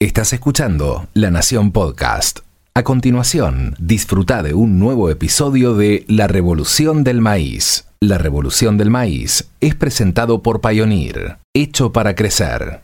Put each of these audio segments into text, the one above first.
Estás escuchando La Nación Podcast. A continuación, disfruta de un nuevo episodio de La Revolución del Maíz. La Revolución del Maíz es presentado por Pioneer, hecho para crecer.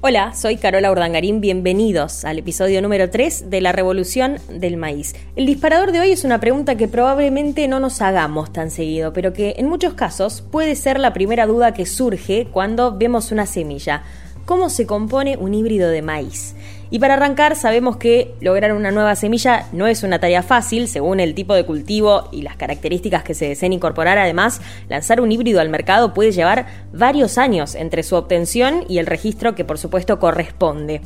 Hola, soy Carola Urdangarín, bienvenidos al episodio número 3 de La Revolución del Maíz. El disparador de hoy es una pregunta que probablemente no nos hagamos tan seguido, pero que en muchos casos puede ser la primera duda que surge cuando vemos una semilla. ¿Cómo se compone un híbrido de maíz? Y para arrancar, sabemos que lograr una nueva semilla no es una tarea fácil, según el tipo de cultivo y las características que se deseen incorporar. Además, lanzar un híbrido al mercado puede llevar varios años entre su obtención y el registro que por supuesto corresponde.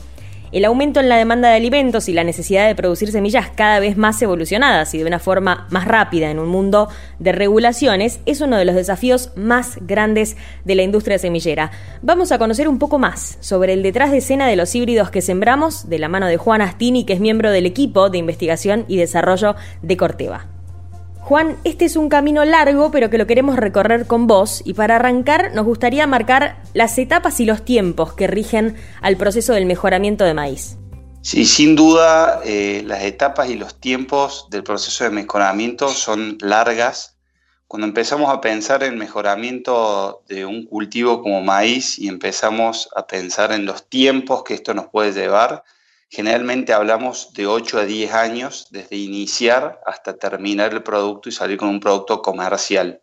El aumento en la demanda de alimentos y la necesidad de producir semillas cada vez más evolucionadas y de una forma más rápida en un mundo de regulaciones es uno de los desafíos más grandes de la industria semillera. Vamos a conocer un poco más sobre el detrás de escena de los híbridos que sembramos de la mano de Juan Astini, que es miembro del equipo de investigación y desarrollo de Corteva. Juan, este es un camino largo, pero que lo queremos recorrer con vos y para arrancar nos gustaría marcar las etapas y los tiempos que rigen al proceso del mejoramiento de maíz. Sí, sin duda eh, las etapas y los tiempos del proceso de mejoramiento son largas. Cuando empezamos a pensar en mejoramiento de un cultivo como maíz y empezamos a pensar en los tiempos que esto nos puede llevar, Generalmente hablamos de 8 a 10 años desde iniciar hasta terminar el producto y salir con un producto comercial.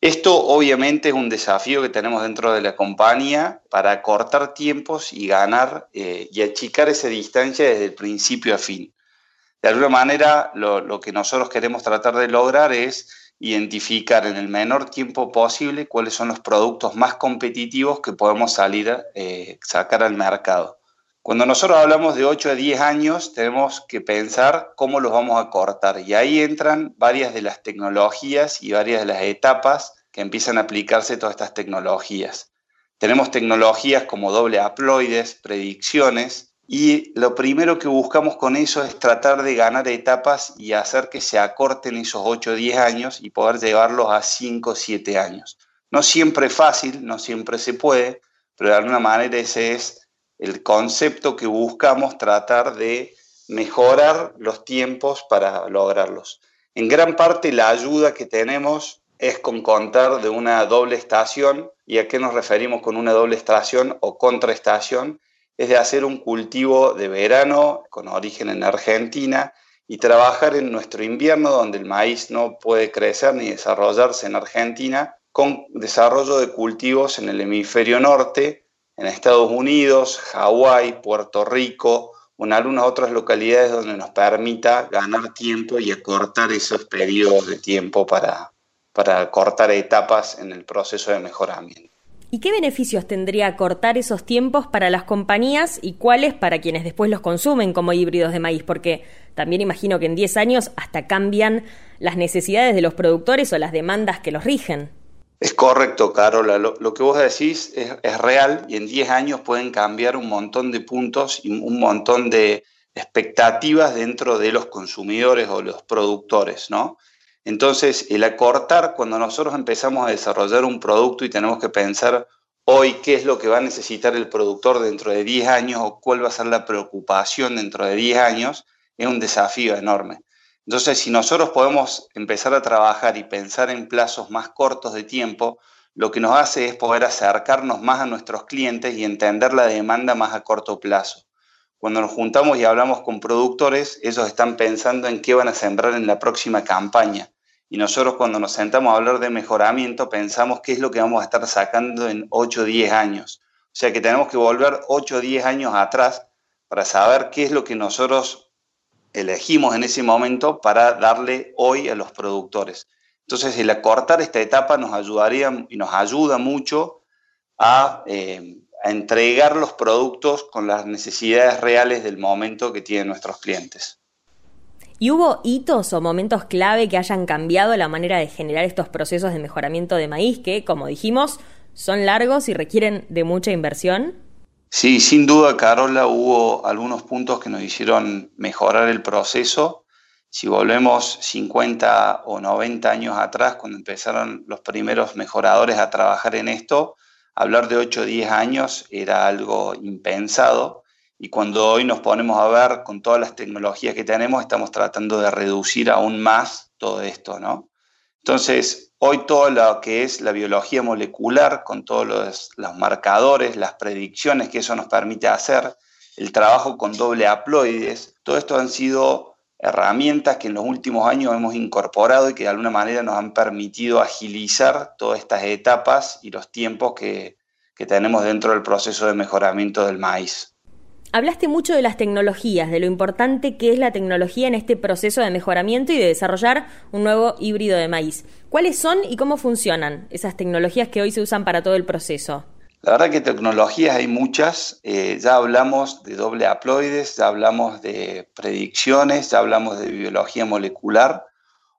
Esto obviamente es un desafío que tenemos dentro de la compañía para cortar tiempos y ganar eh, y achicar esa distancia desde el principio a fin. De alguna manera, lo, que nosotros queremos tratar de lograr es identificar en el menor tiempo posible cuáles son los productos más competitivos que podemos salir, eh, sacar al mercado. Cuando nosotros hablamos de 8 a 10 años, tenemos que pensar cómo los vamos a cortar. Y ahí entran varias de las tecnologías y varias de las etapas que empiezan a aplicarse todas estas tecnologías. Tenemos tecnologías como doble haploides, predicciones, y lo primero que buscamos con eso es tratar de ganar etapas y hacer que se acorten esos 8 o 10 años y poder llevarlos a 5 o 7 años. No siempre es fácil, no siempre se puede, pero de alguna manera ese es el concepto que buscamos tratar de mejorar los tiempos para lograrlos. En gran parte la ayuda que tenemos es con contar de una doble estación. ¿Y a qué nos referimos con una doble estación o contraestación? Es de hacer un cultivo de verano con origen en Argentina y trabajar en nuestro invierno donde el maíz no puede crecer ni desarrollarse en Argentina con desarrollo de cultivos en el hemisferio norte en Estados Unidos, Hawái, Puerto Rico, o en algunas otras localidades donde nos permita ganar tiempo y acortar esos periodos de tiempo para, para cortar etapas en el proceso de mejoramiento. ¿Y qué beneficios tendría cortar esos tiempos para las compañías y cuáles para quienes después los consumen como híbridos de maíz? Porque también imagino que en 10 años hasta cambian las necesidades de los productores o las demandas que los rigen. Es correcto, Carola. Lo, que vos decís es, real y en 10 años pueden cambiar un montón de puntos y un montón de expectativas dentro de los consumidores o los productores, ¿no? Entonces, el acortar, cuando nosotros empezamos a desarrollar un producto y tenemos que pensar hoy qué es lo que va a necesitar el productor dentro de 10 años o cuál va a ser la preocupación dentro de 10 años, es un desafío enorme. Entonces, si nosotros podemos empezar a trabajar y pensar en plazos más cortos de tiempo, lo que nos hace es poder acercarnos más a nuestros clientes y entender la demanda más a corto plazo. Cuando nos juntamos y hablamos con productores, ellos están pensando en qué van a sembrar en la próxima campaña. Y nosotros cuando nos sentamos a hablar de mejoramiento, pensamos qué es lo que vamos a estar sacando en 8 o 10 años. O sea que tenemos que volver 8 o 10 años atrás para saber qué es lo que nosotros elegimos en ese momento para darle hoy a los productores. Entonces, el acortar esta etapa nos ayudaría y nos ayuda mucho a, eh, a, entregar los productos con las necesidades reales del momento que tienen nuestros clientes. ¿Y hubo hitos o momentos clave que hayan cambiado la manera de generar estos procesos de mejoramiento de maíz que, como dijimos, son largos y requieren de mucha inversión? Sí, sin duda, Carola, hubo algunos puntos que nos hicieron mejorar el proceso. Si volvemos 50 o 90 años atrás, cuando empezaron los primeros mejoradores a trabajar en esto, hablar de 8 o 10 años era algo impensado y cuando hoy nos ponemos a ver con todas las tecnologías que tenemos, estamos tratando de reducir aún más todo esto, ¿no? Entonces, hoy todo lo que es la biología molecular, con todos los, marcadores, las predicciones que eso nos permite hacer, el trabajo con doble haploides, todo esto han sido herramientas que en los últimos años hemos incorporado y que de alguna manera nos han permitido agilizar todas estas etapas y los tiempos que tenemos dentro del proceso de mejoramiento del maíz. Hablaste mucho de las tecnologías, de lo importante que es la tecnología en este proceso de mejoramiento y de desarrollar un nuevo híbrido de maíz. ¿Cuáles son y cómo funcionan esas tecnologías que hoy se usan para todo el proceso? La verdad que tecnologías hay muchas. Eh, ya hablamos de doble haploides, ya hablamos de predicciones, ya hablamos de biología molecular.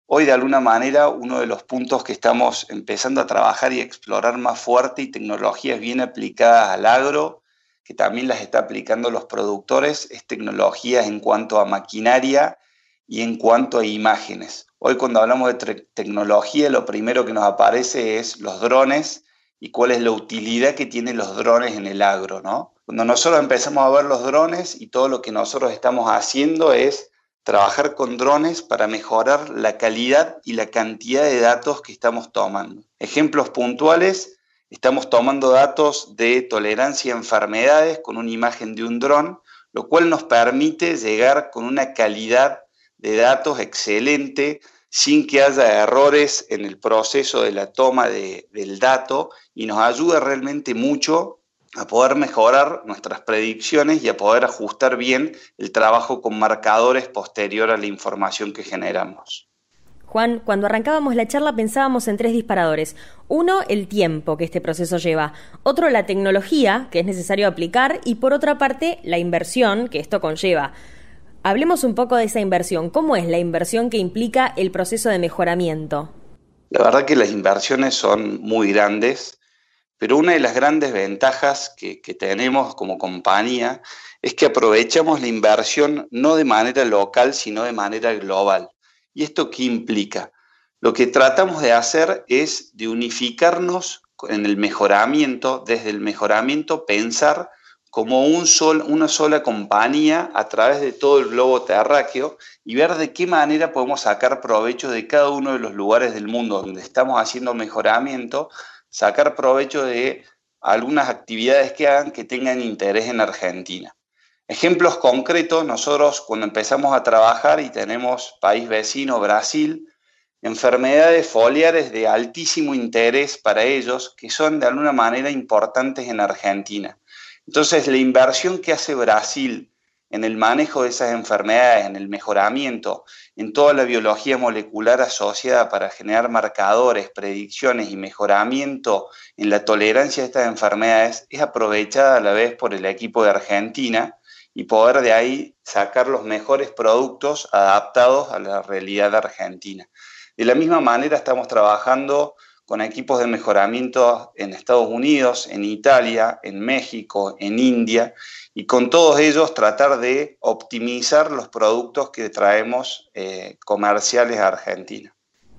Hoy, de alguna manera, uno de los puntos que estamos empezando a trabajar y explorar más fuerte y tecnologías bien aplicadas al agro que también las está aplicando los productores, es tecnologías en cuanto a maquinaria y en cuanto a imágenes. Hoy cuando hablamos de tecnología, lo primero que nos aparece es los drones y cuál es la utilidad que tienen los drones en el agro, ¿no? Cuando nosotros empezamos a ver los drones y todo lo que nosotros estamos haciendo es trabajar con drones para mejorar la calidad y la cantidad de datos que estamos tomando. Ejemplos puntuales, Estamos tomando datos de tolerancia a enfermedades con una imagen de un dron, lo cual nos permite llegar con una calidad de datos excelente sin que haya errores en el proceso de la toma del dato y nos ayuda realmente mucho a poder mejorar nuestras predicciones y a poder ajustar bien el trabajo con marcadores posterior a la información que generamos. Juan, cuando arrancábamos la charla pensábamos en tres disparadores. Uno, el tiempo que este proceso lleva. Otro, la tecnología que es necesario aplicar. Y por otra parte, la inversión que esto conlleva. Hablemos un poco de esa inversión. ¿Cómo es la inversión que implica el proceso de mejoramiento? La verdad que las inversiones son muy grandes, pero una de las grandes ventajas que, que tenemos como compañía es que aprovechamos la inversión no de manera local, sino de manera global. ¿Y esto qué implica? Lo que tratamos de hacer es de unificarnos en el mejoramiento, desde el mejoramiento pensar como un sol, una sola compañía a través de todo el globo terráqueo y ver de qué manera podemos sacar provecho de cada uno de los lugares del mundo donde estamos haciendo mejoramiento, sacar provecho de algunas actividades que hagan que tengan interés en Argentina. Ejemplos concretos, nosotros cuando empezamos a trabajar y tenemos país vecino, Brasil, enfermedades foliares de altísimo interés para ellos, que son de alguna manera importantes en Argentina. Entonces, la inversión que hace Brasil en el manejo de esas enfermedades, en el mejoramiento, en toda la biología molecular asociada para generar marcadores, predicciones y mejoramiento en la tolerancia a estas enfermedades, es aprovechada a la vez por el equipo de Argentina y poder de ahí sacar los mejores productos adaptados a la realidad argentina. De la misma manera estamos trabajando con equipos de mejoramiento en Estados Unidos, en Italia, en México, en India, y con todos ellos tratar de optimizar los productos que traemos eh, comerciales a Argentina.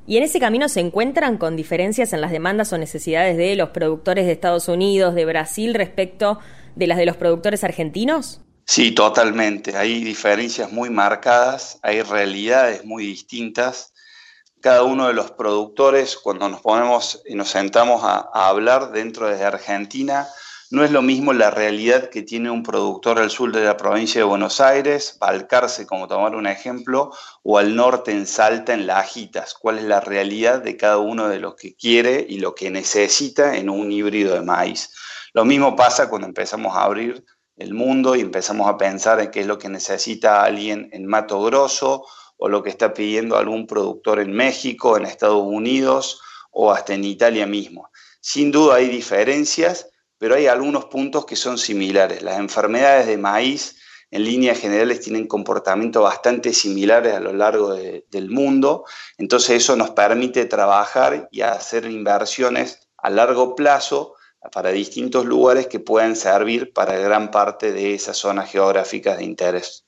¿Y en ese camino se encuentran con diferencias en las demandas o necesidades de los productores de Estados Unidos, de Brasil, respecto de las de los productores argentinos? Sí, totalmente. Hay diferencias muy marcadas, hay realidades muy distintas. Cada uno de los productores, cuando nos ponemos y nos sentamos a, hablar dentro de Argentina, no es lo mismo la realidad que tiene un productor al sur de la provincia de Buenos Aires, Balcarce, como tomar un ejemplo, o al norte en Salta, en Lajitas. ¿Cuál es la realidad de cada uno de los que quiere y lo que necesita en un híbrido de maíz? Lo mismo pasa cuando empezamos a abrir el mundo y empezamos a pensar en qué es lo que necesita alguien en Mato Grosso o lo que está pidiendo algún productor en México, en Estados Unidos o hasta en Italia mismo. Sin duda hay diferencias, pero hay algunos puntos que son similares. Las enfermedades de maíz en líneas generales tienen comportamientos bastante similares a lo largo del mundo, entonces eso nos permite trabajar y hacer inversiones a largo plazo para distintos lugares que pueden servir para gran parte de esas zonas geográficas de interés.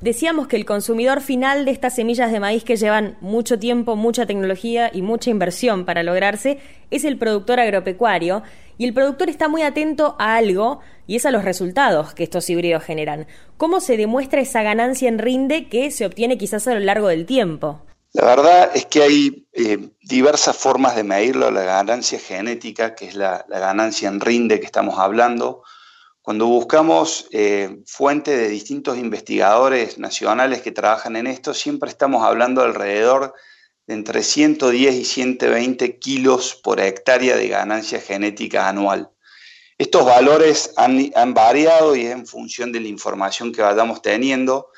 Decíamos que el consumidor final de estas semillas de maíz que llevan mucho tiempo, mucha tecnología y mucha inversión para lograrse es el productor agropecuario y el productor está muy atento a algo y es a los resultados que estos híbridos generan. ¿Cómo se demuestra esa ganancia en rinde que se obtiene quizás a lo largo del tiempo? La verdad es que hay eh, diversas formas de medirlo, la ganancia genética, que es la, ganancia en rinde que estamos hablando. Cuando buscamos eh, fuentes de distintos investigadores nacionales que trabajan en esto, siempre estamos hablando alrededor de entre 110 y 120 kilos por hectárea de ganancia genética anual. Estos valores han, han variado y es en función de la información que vayamos teniendo.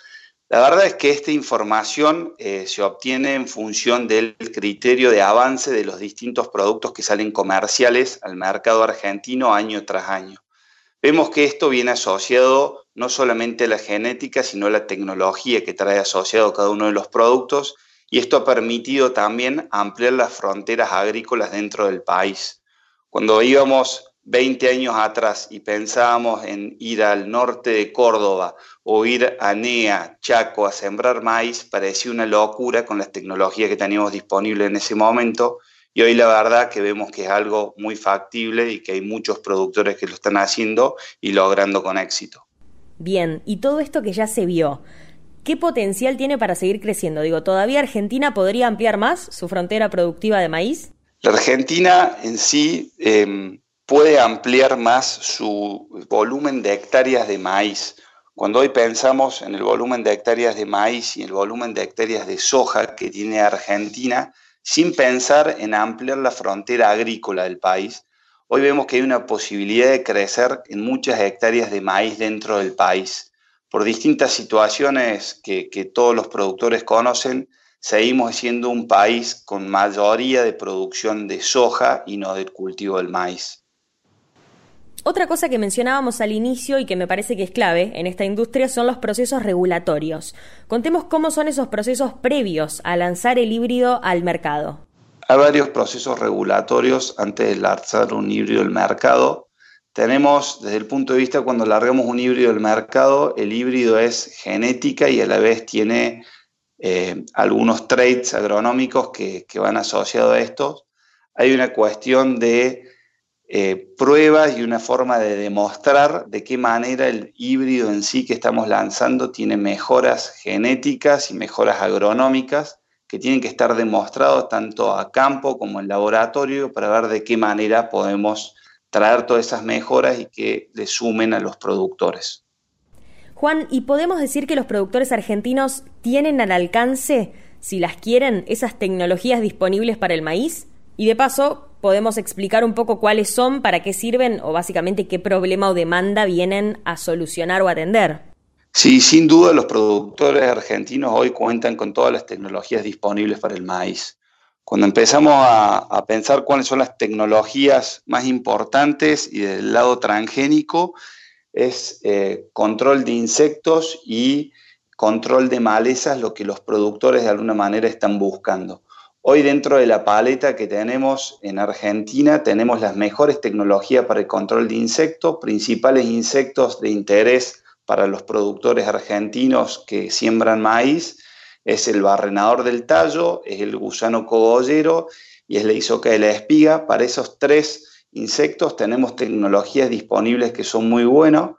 La verdad es que esta información eh, se obtiene en función del criterio de avance de los distintos productos que salen comerciales al mercado argentino año tras año. Vemos que esto viene asociado no solamente a la genética, sino a la tecnología que trae asociado cada uno de los productos y esto ha permitido también ampliar las fronteras agrícolas dentro del país. Cuando íbamos 20 años atrás y pensábamos en ir al norte de Córdoba o ir a NEA, Chaco, a sembrar maíz, parecía una locura con las tecnologías que teníamos disponibles en ese momento. Y hoy la verdad que vemos que es algo muy factible y que hay muchos productores que lo están haciendo y logrando con éxito. Bien, y todo esto que ya se vio, ¿qué potencial tiene para seguir creciendo? Digo, ¿todavía Argentina podría ampliar más su frontera productiva de maíz? La Argentina en sí em, puede ampliar más su volumen de hectáreas de maíz. Cuando hoy pensamos en el volumen de hectáreas de maíz y el volumen de hectáreas de soja que tiene Argentina, sin pensar en ampliar la frontera agrícola del país, hoy vemos que hay una posibilidad de crecer en muchas hectáreas de maíz dentro del país. Por distintas situaciones que, todos los productores conocen, seguimos siendo un país con mayoría de producción de soja y no del cultivo del maíz. Otra cosa que mencionábamos al inicio y que me parece que es clave en esta industria son los procesos regulatorios. Contemos cómo son esos procesos previos a lanzar el híbrido al mercado. Hay varios procesos regulatorios antes de lanzar un híbrido al mercado. Tenemos, desde el punto de vista cuando largamos un híbrido al mercado, el híbrido es genética y a la vez tiene eh, algunos traits agronómicos que, que van asociados a estos. Hay una cuestión de eh, pruebas y una forma de demostrar de qué manera el híbrido en sí que estamos lanzando tiene mejoras genéticas y mejoras agronómicas que tienen que estar demostrados tanto a campo como en laboratorio para ver de qué manera podemos traer todas esas mejoras y que le sumen a los productores. Juan, ¿y podemos decir que los productores argentinos tienen al alcance, si las quieren, esas tecnologías disponibles para el maíz? Y de paso, podemos explicar un poco cuáles son, para qué sirven o básicamente qué problema o demanda vienen a solucionar o atender. Sí, sin duda los productores argentinos hoy cuentan con todas las tecnologías disponibles para el maíz. Cuando empezamos a, pensar cuáles son las tecnologías más importantes y del lado transgénico, es eh, control de insectos y control de malezas lo que los productores de alguna manera están buscando. Hoy dentro de la paleta que tenemos en Argentina tenemos las mejores tecnologías para el control de insectos, principales insectos de interés para los productores argentinos que siembran maíz, es el barrenador del tallo, es el gusano cogollero y es la isoca de la espiga. Para esos tres insectos tenemos tecnologías disponibles que son muy buenas.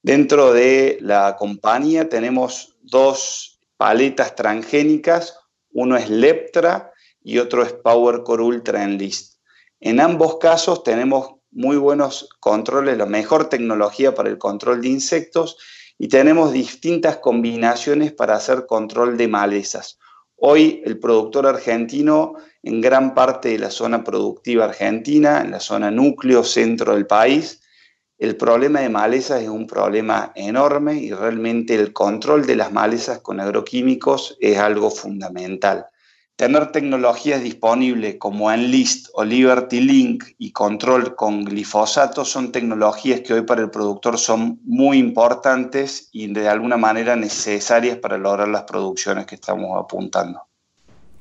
Dentro de la compañía tenemos dos paletas transgénicas, uno es Leptra y otro es PowerCore Ultra Enlist. En ambos casos tenemos muy buenos controles, la mejor tecnología para el control de insectos y tenemos distintas combinaciones para hacer control de malezas. Hoy el productor argentino en gran parte de la zona productiva argentina, en la zona núcleo centro del país, el problema de malezas es un problema enorme y realmente el control de las malezas con agroquímicos es algo fundamental tener tecnologías disponibles como Enlist o Liberty Link y control con glifosato son tecnologías que hoy para el productor son muy importantes y de alguna manera necesarias para lograr las producciones que estamos apuntando.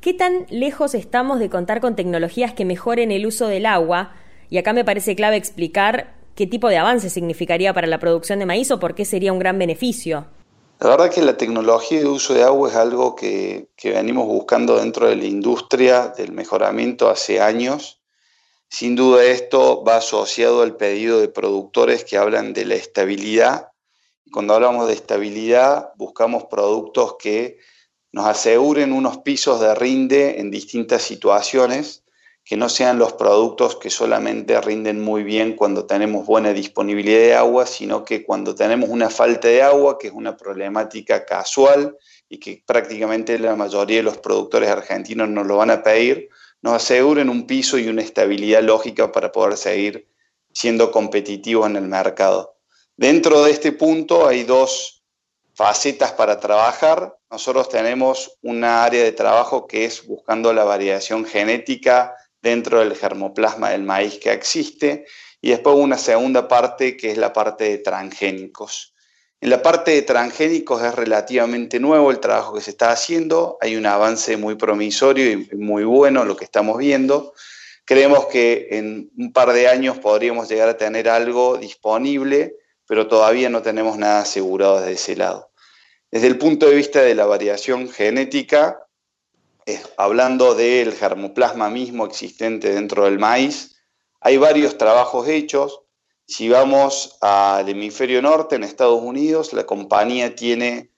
¿Qué tan lejos estamos de contar con tecnologías que mejoren el uso del agua? Y acá me parece clave explicar qué tipo de avance significaría para la producción de maíz o por qué sería un gran beneficio. La verdad que la tecnología de uso de agua es algo que, venimos buscando dentro de la industria del mejoramiento hace años. Sin duda esto va asociado al pedido de productores que hablan de la estabilidad. Cuando hablamos de estabilidad, buscamos productos que nos aseguren unos pisos de rinde en distintas situaciones, que no sean los productos que solamente rinden muy bien cuando tenemos buena disponibilidad de agua, sino que cuando tenemos una falta de agua, que es una problemática casual y que prácticamente la mayoría de los productores argentinos nos lo van a pedir, nos aseguren un piso y una estabilidad lógica para poder seguir siendo competitivos en el mercado. Dentro de este punto hay dos facetas para trabajar. Nosotros tenemos una área de trabajo que es buscando la variación genética dentro del germoplasma del maíz que existe y después una segunda parte que es la parte de transgénicos. En la parte de transgénicos es relativamente nuevo el trabajo que se está haciendo, hay un avance muy promisorio y muy bueno lo que estamos viendo. Creemos que en un par de años podríamos llegar a tener algo disponible pero todavía no tenemos nada asegurado desde ese lado. Desde el punto de vista de la variación genética, hablando del germoplasma mismo existente dentro del maíz, hay varios trabajos hechos. Si vamos al hemisferio norte, en Estados Unidos, la compañía tiene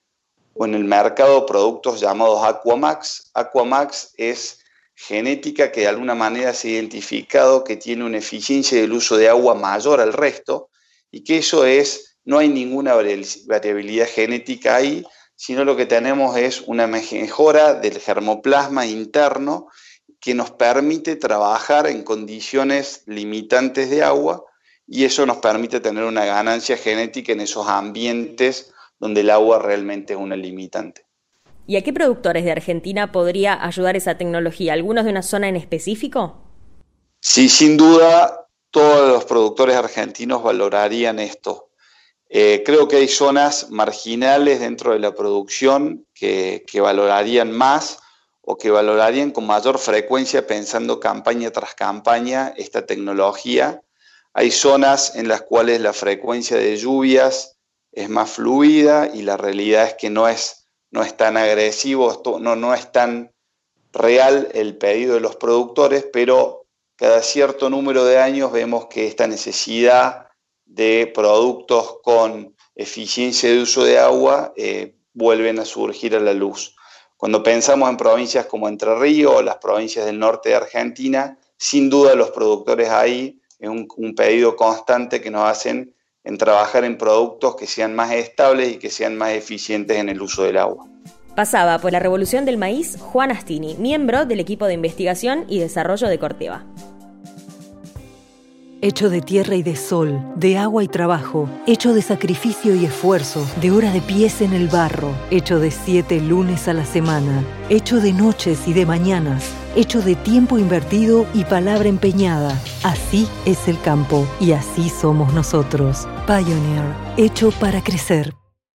en el mercado productos llamados Aquamax. Aquamax es genética que de alguna manera se ha identificado que tiene una eficiencia del uso de agua mayor al resto y que eso es, no hay ninguna variabilidad genética ahí, sino lo que tenemos es una mejora del germoplasma interno que nos permite trabajar en condiciones limitantes de agua y eso nos permite tener una ganancia genética en esos ambientes donde el agua realmente es una limitante. ¿Y a qué productores de Argentina podría ayudar esa tecnología? ¿Algunos de una zona en específico? Sí, sin duda, todos los productores argentinos valorarían esto. Eh, creo que hay zonas marginales dentro de la producción que, valorarían más o que valorarían con mayor frecuencia pensando campaña tras campaña esta tecnología. Hay zonas en las cuales la frecuencia de lluvias es más fluida y la realidad es que no es, no es tan agresivo, no, no es tan real el pedido de los productores, pero cada cierto número de años vemos que esta necesidad de productos con eficiencia de uso de agua eh, vuelven a surgir a la luz. Cuando pensamos en provincias como Entre Ríos o las provincias del norte de Argentina, sin duda los productores ahí es un, un pedido constante que nos hacen en trabajar en productos que sean más estables y que sean más eficientes en el uso del agua. Pasaba por la revolución del maíz Juan Astini, miembro del equipo de investigación y desarrollo de Corteva hecho de tierra y de sol, de agua y trabajo, hecho de sacrificio y esfuerzo, de hora de pies en el barro, hecho de siete lunes a la semana, hecho de noches y de mañanas, hecho de tiempo invertido y palabra empeñada. Así es el campo y así somos nosotros. Pioneer, hecho para crecer.